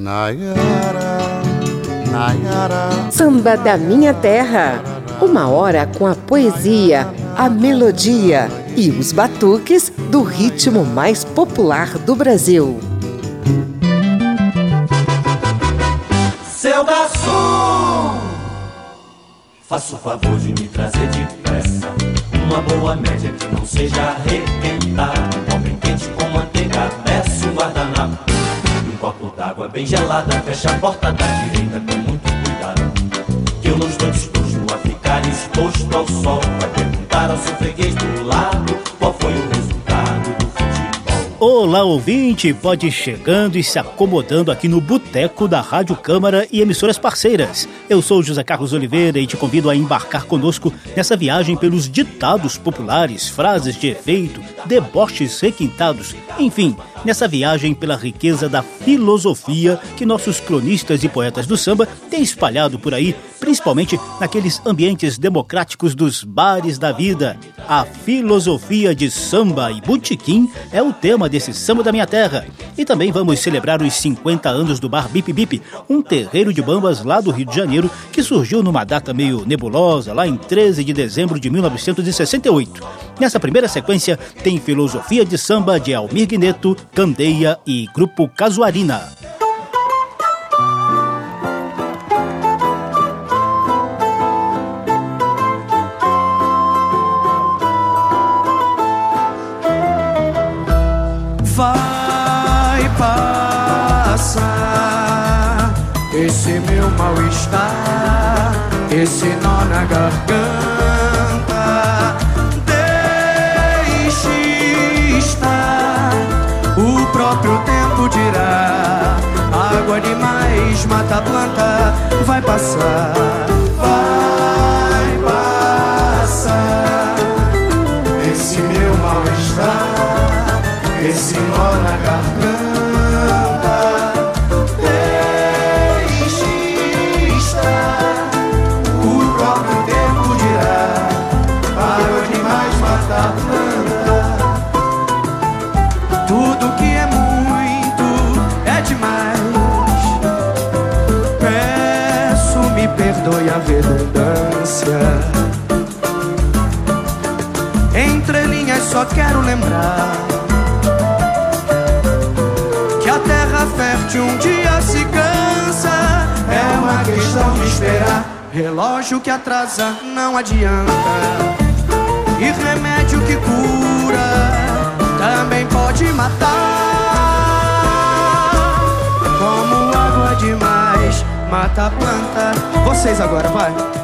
Nayara, Nayara. Samba da Minha Terra. Uma hora com a poesia, a melodia e os batuques do ritmo mais popular do Brasil. Seu garçom, faça o favor de me trazer depressa uma boa média que não seja arrebentada. Um pão bem quente com manteiga, peço um guardanapo copo d'água bem gelada. Fecha a porta da direita com muito cuidado. Que eu não estou disposto a ficar exposto ao sol. Vai perguntar ao seu freguês do lado qual foi o resultado do futebol. Olá, ouvinte! Pode ir chegando e se acomodando aqui no Boteco da Rádio Câmara e emissoras parceiras. Eu sou José Carlos Oliveira e te convido a embarcar conosco nessa viagem pelos ditados populares, frases de efeito, deboches requintados, enfim nessa viagem pela riqueza da filosofia que nossos cronistas e poetas do samba têm espalhado por aí, principalmente naqueles ambientes democráticos dos bares da vida. A filosofia de samba e botequim é o tema desse Samba da Minha Terra. E também vamos celebrar os 50 anos do bar Bip Bip, um terreiro de bambas lá do Rio de Janeiro que surgiu numa data meio nebulosa, lá em 13 de dezembro de 1968. Nessa primeira sequência tem filosofia de samba de Almir Guineto, Candeia e Grupo Casuarina. Vai passar esse meu mal-estar, esse nó na garganta demais mata a planta, vai passar, vai passar. Esse meu mal-estar, esse nó na garganta. Redundância. Entre linhas só quero lembrar que a terra fértil um dia se cansa. É uma questão de esperar. Relógio que atrasa não adianta. E remédio que cura também pode matar. Como água demais mata a planta. Vocês agora, vai.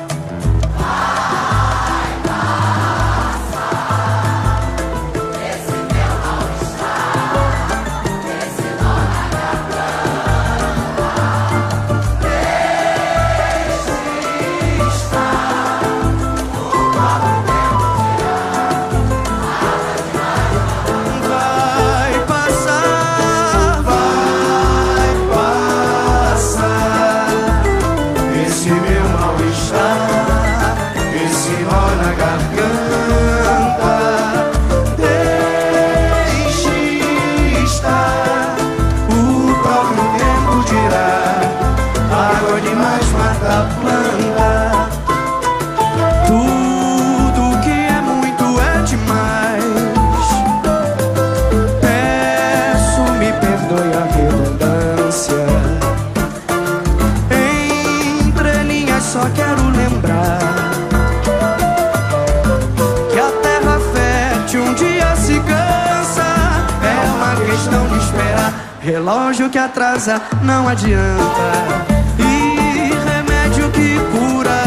Atrasa não adianta. E remédio que cura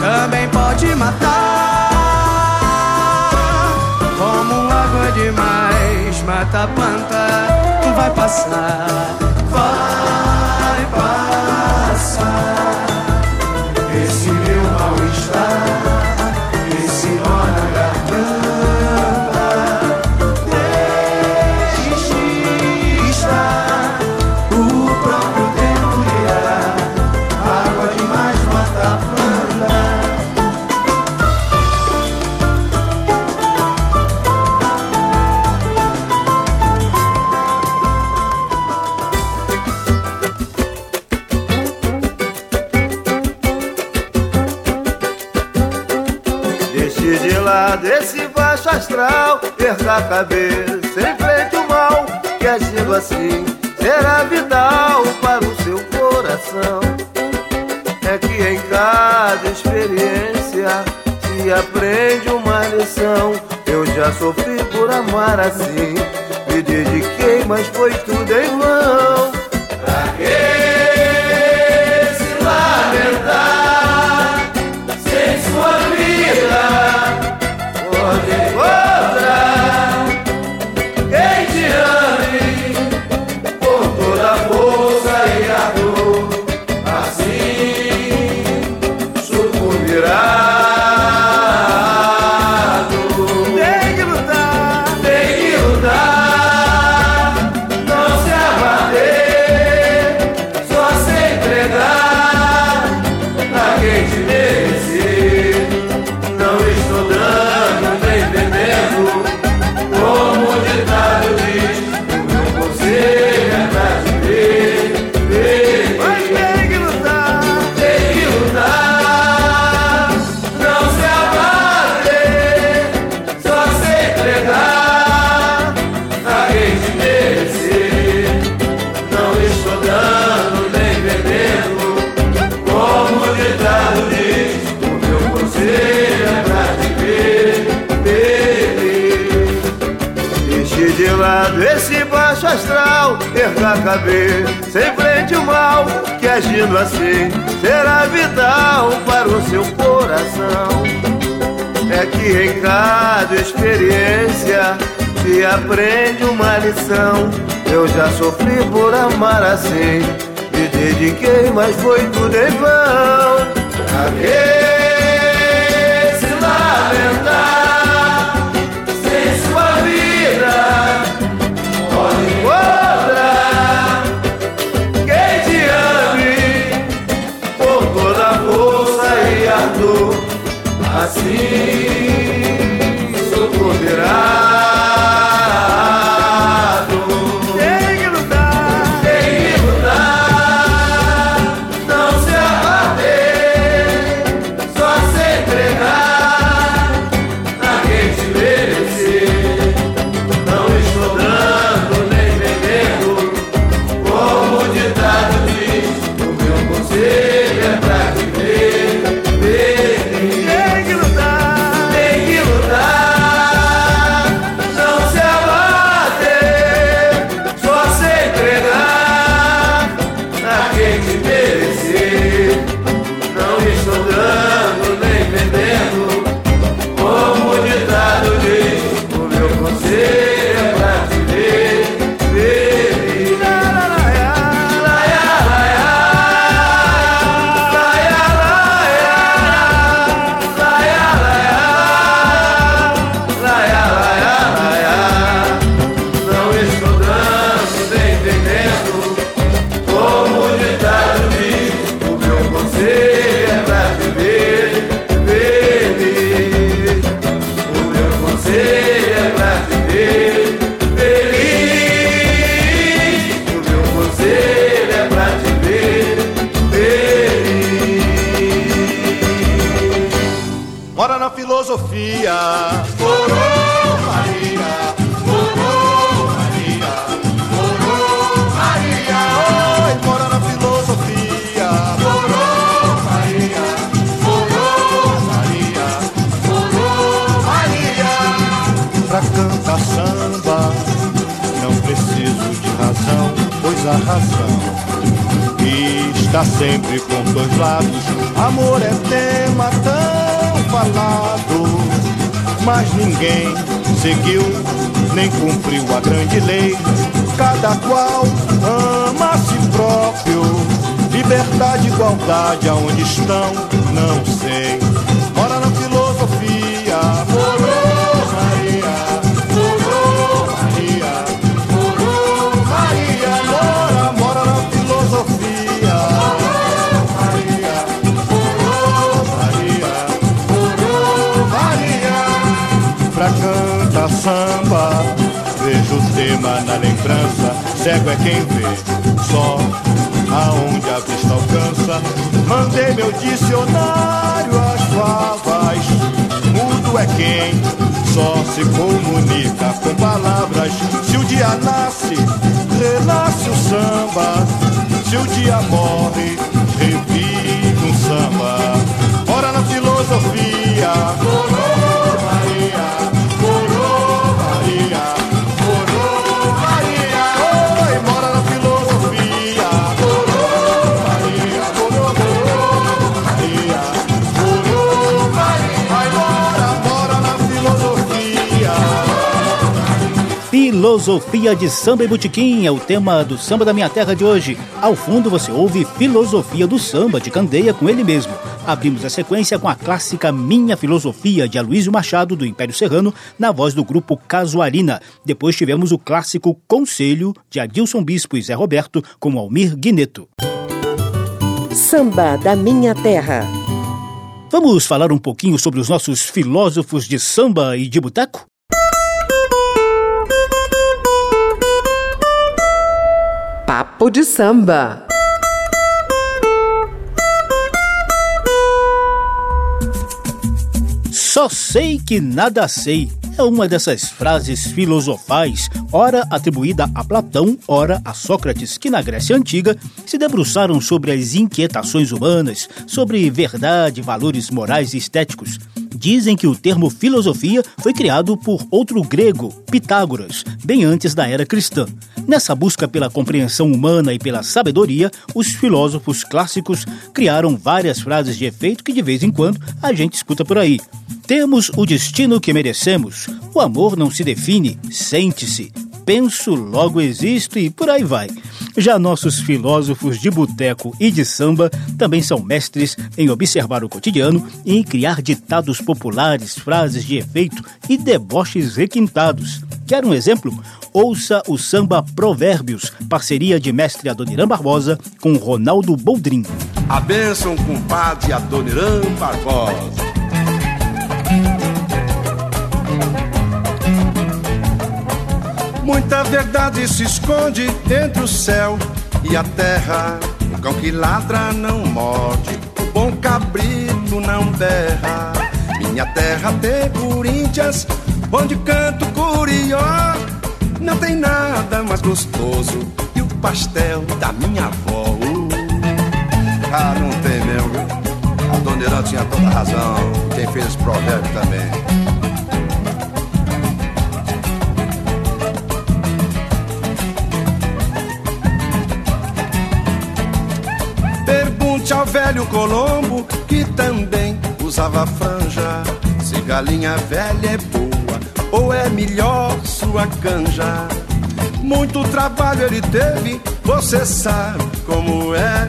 também pode matar. Como água demais mata a planta, vai passar, amar assim, me dediquei, mas foi tudo em vão. Perca a cabeça, enfrente o mal, que agindo assim será vital para o seu coração. É que em cada experiência se aprende uma lição. Eu já sofri por amar assim, me dediquei, mas foi tudo em vão. Pra assim está sempre com dois lados. Amor é tema tão falado, mas ninguém seguiu nem cumpriu a grande lei. Cada qual ama a si próprio. Liberdade, igualdade, aonde estão, não sei. Na lembrança, cego é quem vê, só aonde a vista alcança. Mandei meu dicionário às favas, mudo é quem só se comunica com palavras. Se o dia nasce, renasce o samba. Se o dia morre, revive um samba. Ora na filosofia. Filosofia de Samba e Botequim é o tema do Samba da Minha Terra de hoje. Ao fundo você ouve Filosofia do Samba de Candeia com ele mesmo. Abrimos a sequência com a clássica Minha Filosofia de Aloysio Machado do Império Serrano na voz do grupo Casuarina. Depois tivemos o clássico Conselho de Adilson Bispo e Zé Roberto com Almir Guineto. Samba da Minha Terra. Vamos falar um pouquinho sobre os nossos filósofos de samba e de boteco? Papo de samba. Só sei que nada sei. É uma dessas frases filosofais, ora atribuída a Platão, ora a Sócrates, que na Grécia Antiga se debruçaram sobre as inquietações humanas, sobre verdade, valores morais e estéticos. Dizem que o termo filosofia foi criado por outro grego, Pitágoras, bem antes da era cristã. Nessa busca pela compreensão humana e pela sabedoria, os filósofos clássicos criaram várias frases de efeito que de vez em quando a gente escuta por aí. Temos o destino que merecemos. O amor não se define, sente-se. Penso, logo existo e por aí vai. Já nossos filósofos de boteco e de samba também são mestres em observar o cotidiano e em criar ditados populares, frases de efeito e deboches requintados. Quer um exemplo? Ouça o samba Provérbios, parceria de mestre Adoniran Barbosa com Ronaldo Boldrin. A bênção, compadre Adoniran Barbosa. Muita verdade se esconde entre o céu e a terra. O cão que ladra não morde, o bom cabrito não berra. Minha terra tem Corinthians, onde canto curió. Não tem nada mais gostoso que o pastel da minha avó. Uh. Ah, não tem mesmo. A dona Irã tinha toda razão. Quem fez esse provérbio também. Pergunte ao velho Colombo que também usava franja. Se galinha velha é boa ou é melhor sua canja. Muito trabalho ele teve, você sabe como é.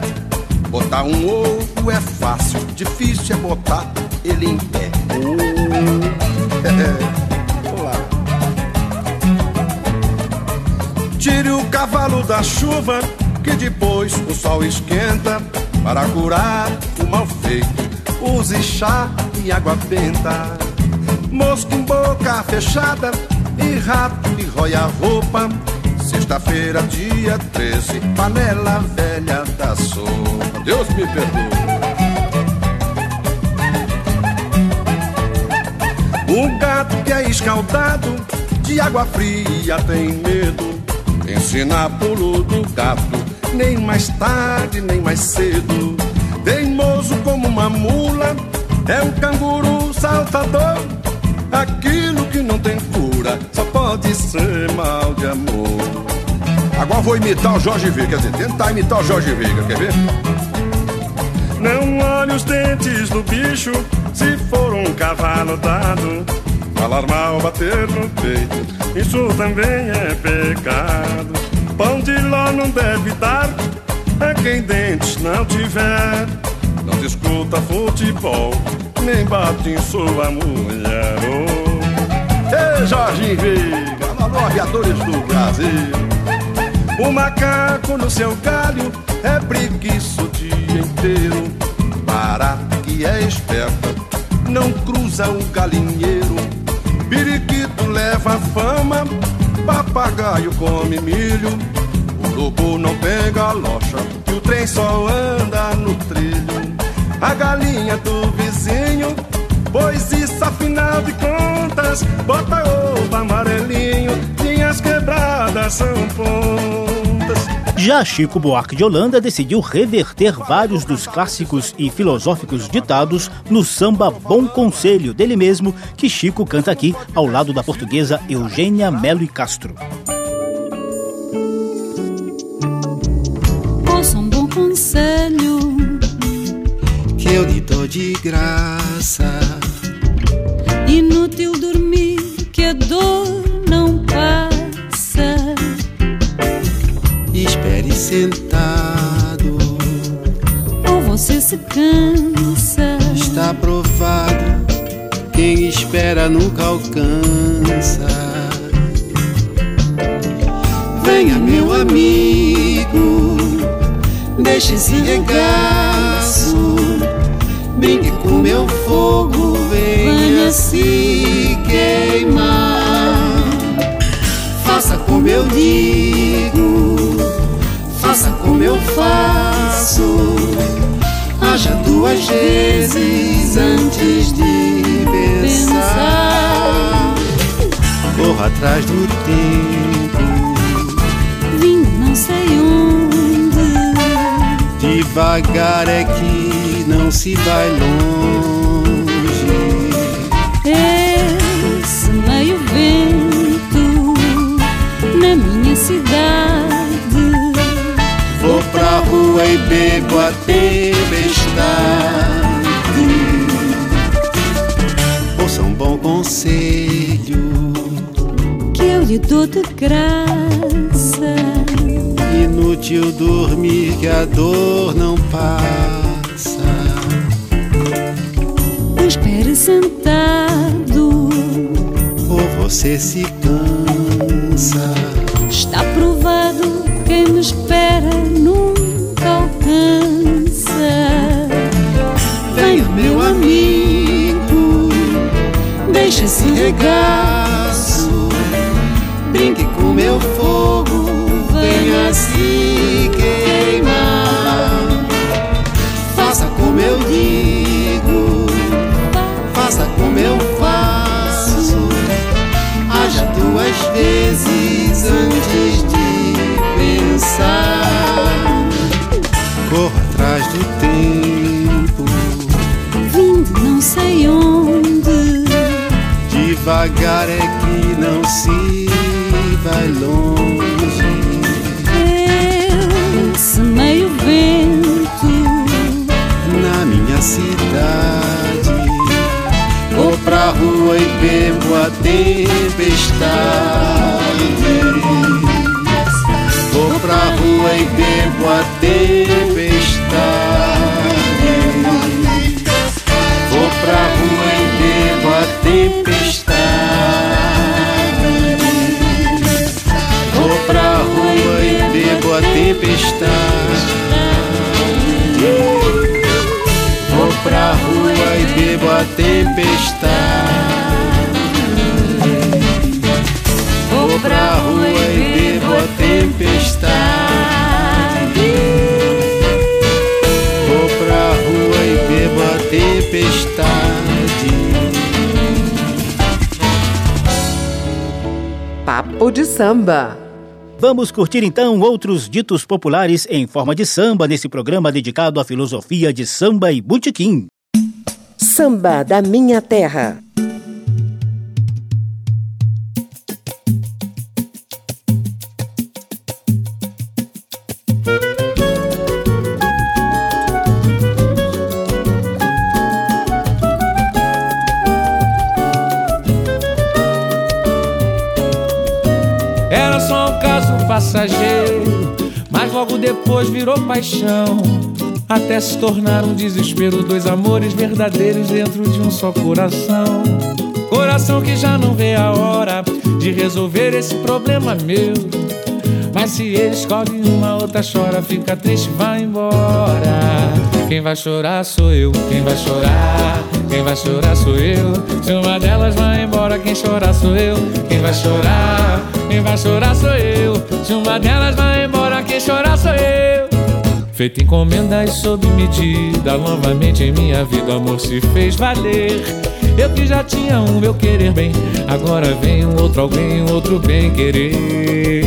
Botar um ovo é fácil, difícil é botar ele em pé. Tire o cavalo da chuva, que depois o sol esquenta. Para curar o mal feito, use chá e água benta. Mosca em boca fechada e rato que rói a roupa. Sexta-feira, dia 13, panela velha da sopa. Deus me perdoe. O gato que é escaldado de água fria tem medo. Ensina pulo do gato nem mais tarde, nem mais cedo. Teimoso como uma mula, é um canguru saltador. Aquilo que não tem cura só pode ser mal de amor. Agora vou imitar o Jorge Veiga, quer dizer, tentar imitar o Jorge Veiga, quer ver? Não olhe os dentes do bicho se for um cavalo dado. Falar mal, bater no peito, isso também é pecado. Pão de ló não deve dar a quem dentes não tiver. Não discuta futebol, nem bate em sua mulher. Oh. Ei, Jorge Veiga, nós aviadores do Brasil. O macaco no seu galho é preguiça o dia inteiro. Barata que é esperta, não cruza o galinheiro. Periquito leva fama papagaio come milho, o lobo não pega locha, e o trem só anda no trilho. A galinha do vizinho, pois isso afinal de contas, bota ovo amarelinho, minhas quebradas são pontas. Já Chico Buarque de Holanda decidiu reverter vários dos clássicos e filosóficos ditados no samba Bom Conselho dele mesmo, que Chico canta aqui ao lado da portuguesa Eugênia Melo e Castro. Ouça um bom conselho que eu lhe dou de graça. Inútil dormir, que a dor sentado, ou você se cansa. Está provado, quem espera nunca alcança. Venha, meu amigo, deixe esse regaço, brinque com meu fogo, venha se queimar. Faça como eu digo, faça como eu faço. Haja duas vezes antes de pensar. Corra atrás do tempo, Vim não sei onde. devagar é que não se vai longe. Esse meio vento na minha cidade. Rua e bebo a tempestade. Ouça um bom conselho, que eu lhe dou de graça. inútil dormir que a dor não passa. Espere sentado, Ou você se esse regaço, brinque com meu fogo, venha se queimar. Faça como eu digo, faça como eu faço. Haja duas vezes antes de pensar. Corra atrás do tempo. Vindo não sei onde. Devagar é que não se vai longe. Esse meio vento Na minha cidade, vou pra rua e bebo a tempestade. Vou pra rua e bebo a tempestade. Tempestade. Vou pra rua e bebo a tempestade. Vou pra rua e bebo a tempestade. Vou pra rua e bebo a tempestade. Papo de samba. Vamos curtir então outros ditos populares em forma de samba nesse programa dedicado à filosofia de samba e butiquim. Samba da minha terra. Mas logo depois virou paixão. Até se tornar um desespero, dois amores verdadeiros dentro de um só coração. Coração que já não vê a hora de resolver esse problema meu. Mas se ele escolhe uma outra chora, fica triste, vai embora. Quem vai chorar sou eu, quem vai chorar, quem vai chorar sou eu. Se uma delas vai embora, quem chorar sou eu, quem vai chorar, quem vai chorar sou eu. Se uma delas vai embora, quem chorar sou eu. Feito encomenda e sob medida, novamente em minha vida, amor se fez valer. Eu que já tinha um meu querer bem, agora vem um outro alguém, outro bem querer.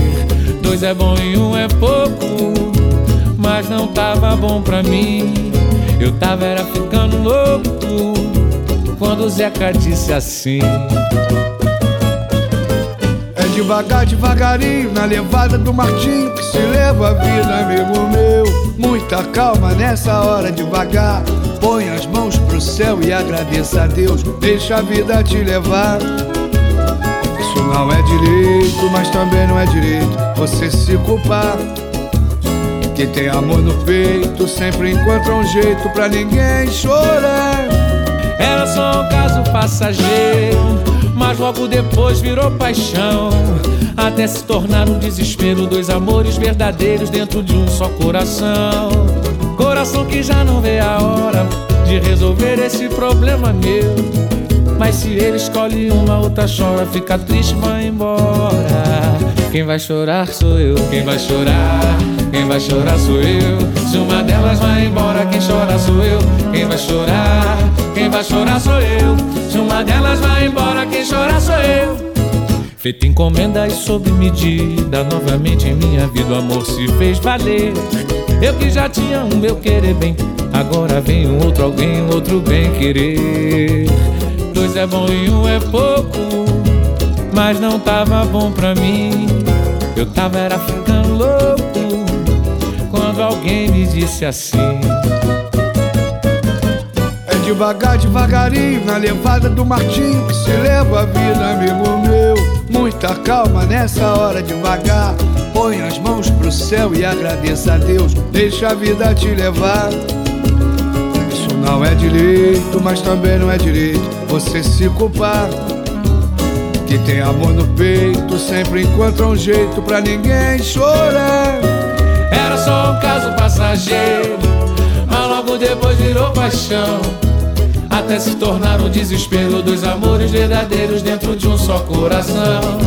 Dois é bom e um é pouco, mas não tava bom pra mim. Eu tava era ficando louco quando o Zeca disse assim. Devagar, devagarinho, na levada do Martim que se leva a vida, amigo meu. Muita calma nessa hora devagar. Põe as mãos pro céu e agradeça a Deus. Deixa a vida te levar. Isso não é direito, mas também não é direito você se culpar. Quem tem amor no peito sempre encontra um jeito pra ninguém chorar. Era só um caso passageiro, mas logo depois virou paixão. Até se tornar um desespero, dois amores verdadeiros dentro de um só coração. Coração que já não vê a hora de resolver esse problema meu. Mas se ele escolhe uma, outra chora, fica triste, vai embora. Quem vai chorar sou eu, quem vai chorar, quem vai chorar sou eu. Se uma delas vai embora, quem chora sou eu, quem vai chorar, quem vai chorar sou eu. Uma delas vai embora, quem chora sou eu. Feita encomenda e sob medida, novamente em minha vida o amor se fez valer. Eu que já tinha um meu querer bem, agora vem um outro alguém, outro bem querer. Dois é bom e um é pouco, mas não tava bom pra mim. Eu tava era ficando louco quando alguém me disse assim. Devagar, devagarinho, na levada do Martim que se leva a vida, amigo meu. Muita calma nessa hora devagar. Põe as mãos pro céu e agradeça a Deus. Deixa a vida te levar. Isso não é direito, mas também não é direito você se culpar. Quem tem amor no peito sempre encontra um jeito pra ninguém chorar. Era só um caso passageiro, mas logo depois virou paixão. Até se tornar um desespero, dois amores verdadeiros dentro de um só coração.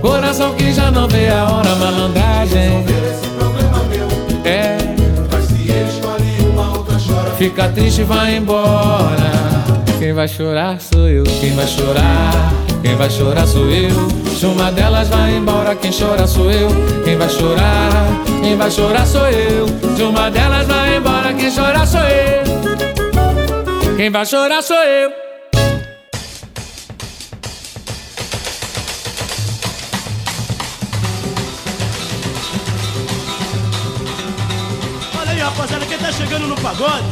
Coração que já não vê a hora, malandragem. É, Mas se escolhe uma outra chora. fica triste e vai embora. Quem vai chorar sou eu, quem vai chorar, quem vai chorar sou eu. Se uma delas vai embora, quem chora sou eu. Quem vai chorar, quem vai chorar sou eu. Se uma delas vai embora, quem chora sou eu. Quem vai chorar sou eu. Olha aí, rapaziada, quem tá chegando no pagode?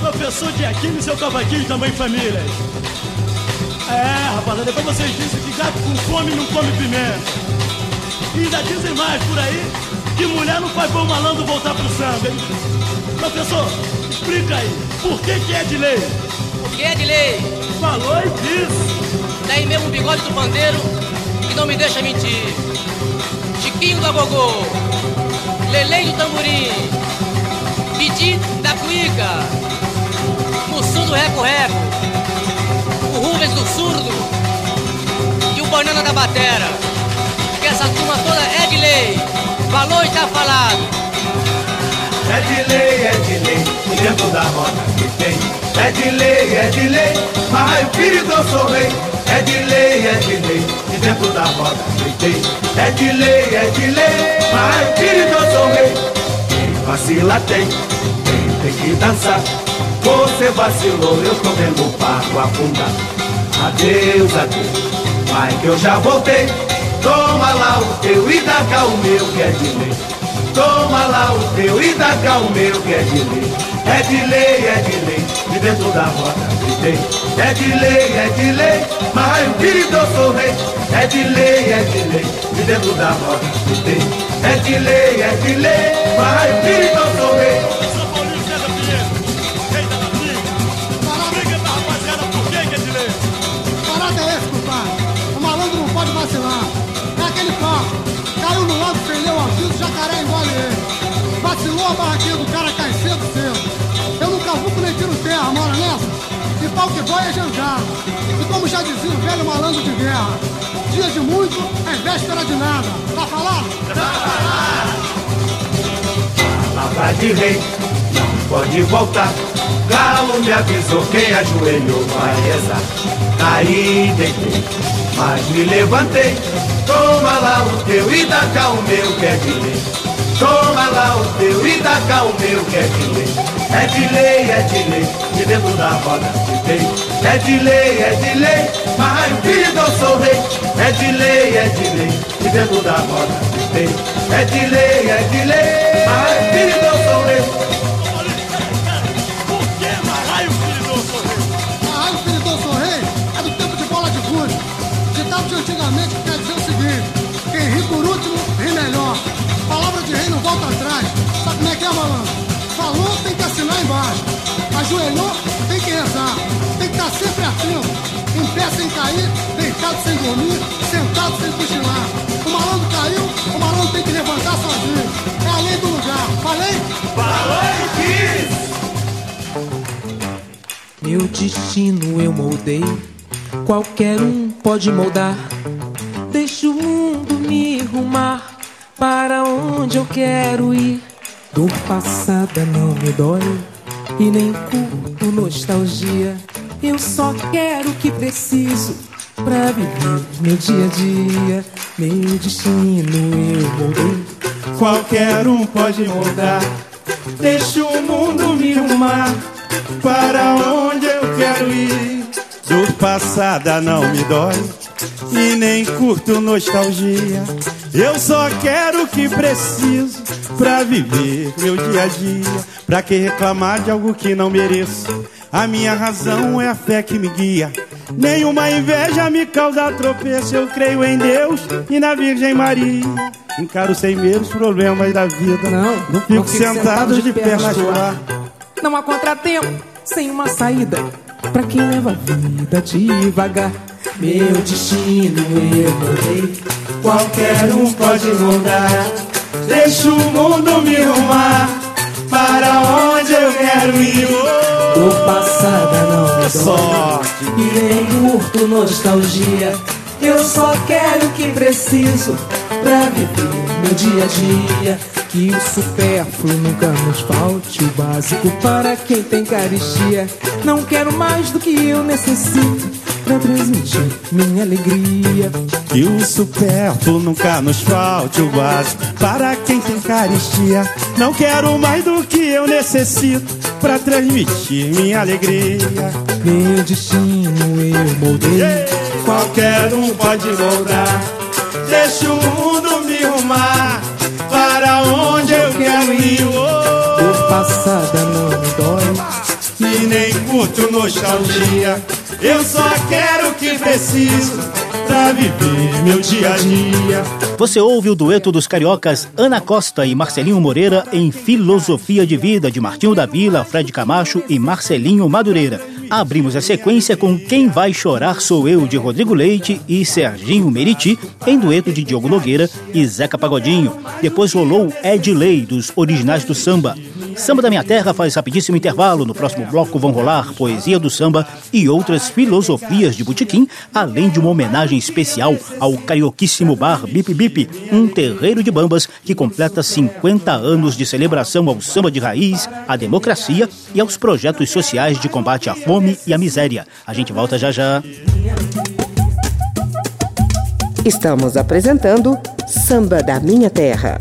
Professor Diaquino e seu cavaquinho também família. É, rapaziada, depois vocês dizem que gato com fome não come pimenta. E ainda dizem mais por aí que mulher não faz bom malandro voltar pro samba, hein? Professor, explica aí, por que que é de lei? O que é de lei? Falou e disse. Daí mesmo o bigode do pandeiro que não me deixa mentir. Chiquinho do agogô, Lelém do tamborim, Didi da cuíca, Mussum do reco-reco, o Rubens do surdo e o Banana da batera. Que essa turma toda é de lei, falou e tá falado. É de lei, é de lei, dentro da roda que tem. É de lei, é de lei, mas o filho do sou rei. É de lei, é de lei, dentro da roda que tem. É de lei, é de lei, mas o filho do sou rei. Quem vacila tem, quem tem que dançar. Você vacilou, eu tô vendo o pago afundar. Adeus, adeus, vai que eu já voltei. Toma lá o teu e dá cá o meu que é de lei. Toma lá o teu e dá cá o meu que é de lei. É de lei, é de lei, de dentro da roda gritei. É de lei, é de lei, mas o querido eu sou rei. É de lei, é de lei, de dentro da roda gritei. É de lei, é de lei, mas o querido muito é véspera de nada. Tá falado? Palavra de rei, não pode voltar. Galo me avisou, quem ajoelhou vai rezar. Caí, deitei, mas me levantei. Toma lá o teu e dá cá o meu que é de lei. Toma lá o teu e dá cá o meu que é de lei. É de lei, é de lei, de dentro da roda gritei. É de lei, é de lei, mas filho eu sou rei. É de lei, é de lei, de dentro da roda. É de lei, é de lei, mas eu sou é do tempo de bola de gude. Ditado de antigamente quer dizer o seguinte: quem ri por último, ri melhor. Palavra de rei não volta atrás. Sabe como é que é, malandro? Falou, tem que assinar embaixo. Ajoelhou, tem que rezar. Tem que estar sempre atento. Em pé sem cair, deitado sem dormir, sentado sem cochilar. O malandro caiu, o malandro tem que levantar sozinho. É a lei do lugar. Falei? Falei, quis! Meu destino eu moldei, qualquer um pode moldar. Deixa o mundo me rumar para onde eu quero ir. Dor passada não me dói e nem curto nostalgia. Eu só quero o que preciso pra viver meu dia a dia. Meu destino eu moldei. Qualquer um pode moldar. Deixa o mundo me rumar para onde eu quero ir. Dor passada não me dói e nem curto nostalgia. Eu só quero o que preciso pra viver meu dia a dia. Pra que reclamar de algo que não mereço? A minha razão é a fé que me guia. Nenhuma inveja me causa tropeço. Eu creio em Deus e na Virgem Maria. Encaro sem medo os problemas da vida. Não, não fico sentado de pernas pro ar. Não há contratempo sem uma saída pra quem leva a vida devagar. Meu destino eu moldei, Qualquer um pode mudar. Deixa o mundo me rumar para onde eu quero ir. dor passada não me dói Sorte. E nem curto nostalgia. Eu só quero o que preciso pra viver meu dia a dia. Que o supérfluo nunca nos falte, o básico para quem tem caristia. Não quero mais do que eu necessito pra transmitir minha alegria. Que o supérfluo nunca nos falte o básico para quem tem caristia. Não quero mais do que eu necessito para transmitir minha alegria. Meu destino eu moldei. Qualquer um pode moldar. Deixa o mundo me rumar para onde eu quero ir. Não me dói. Nem curto nostalgia. Eu só quero o que preciso pra viver meu dia a dia. Você ouve o dueto dos cariocas Ana Costa e Marcelinho Moreira em Filosofia de Vida, de Martinho da Vila, Fred Camacho e Marcelinho Madureira. Abrimos a sequência com Quem Vai Chorar Sou Eu, de Rodrigo Leite e Serginho Meriti, em dueto de Diogo Nogueira e Zeca Pagodinho. Depois rolou Ed Lei, dos originais do samba. Samba da Minha Terra faz rapidíssimo intervalo. No próximo bloco vão rolar Poesia do Samba e outras filosofias de botequim, além de uma homenagem especial ao carioquíssimo bar Bip Bip, um terreiro de bambas que completa 50 anos de celebração ao samba de raiz, à democracia e aos projetos sociais de combate à fome e à miséria. A gente volta já já. Estamos apresentando Samba da Minha Terra.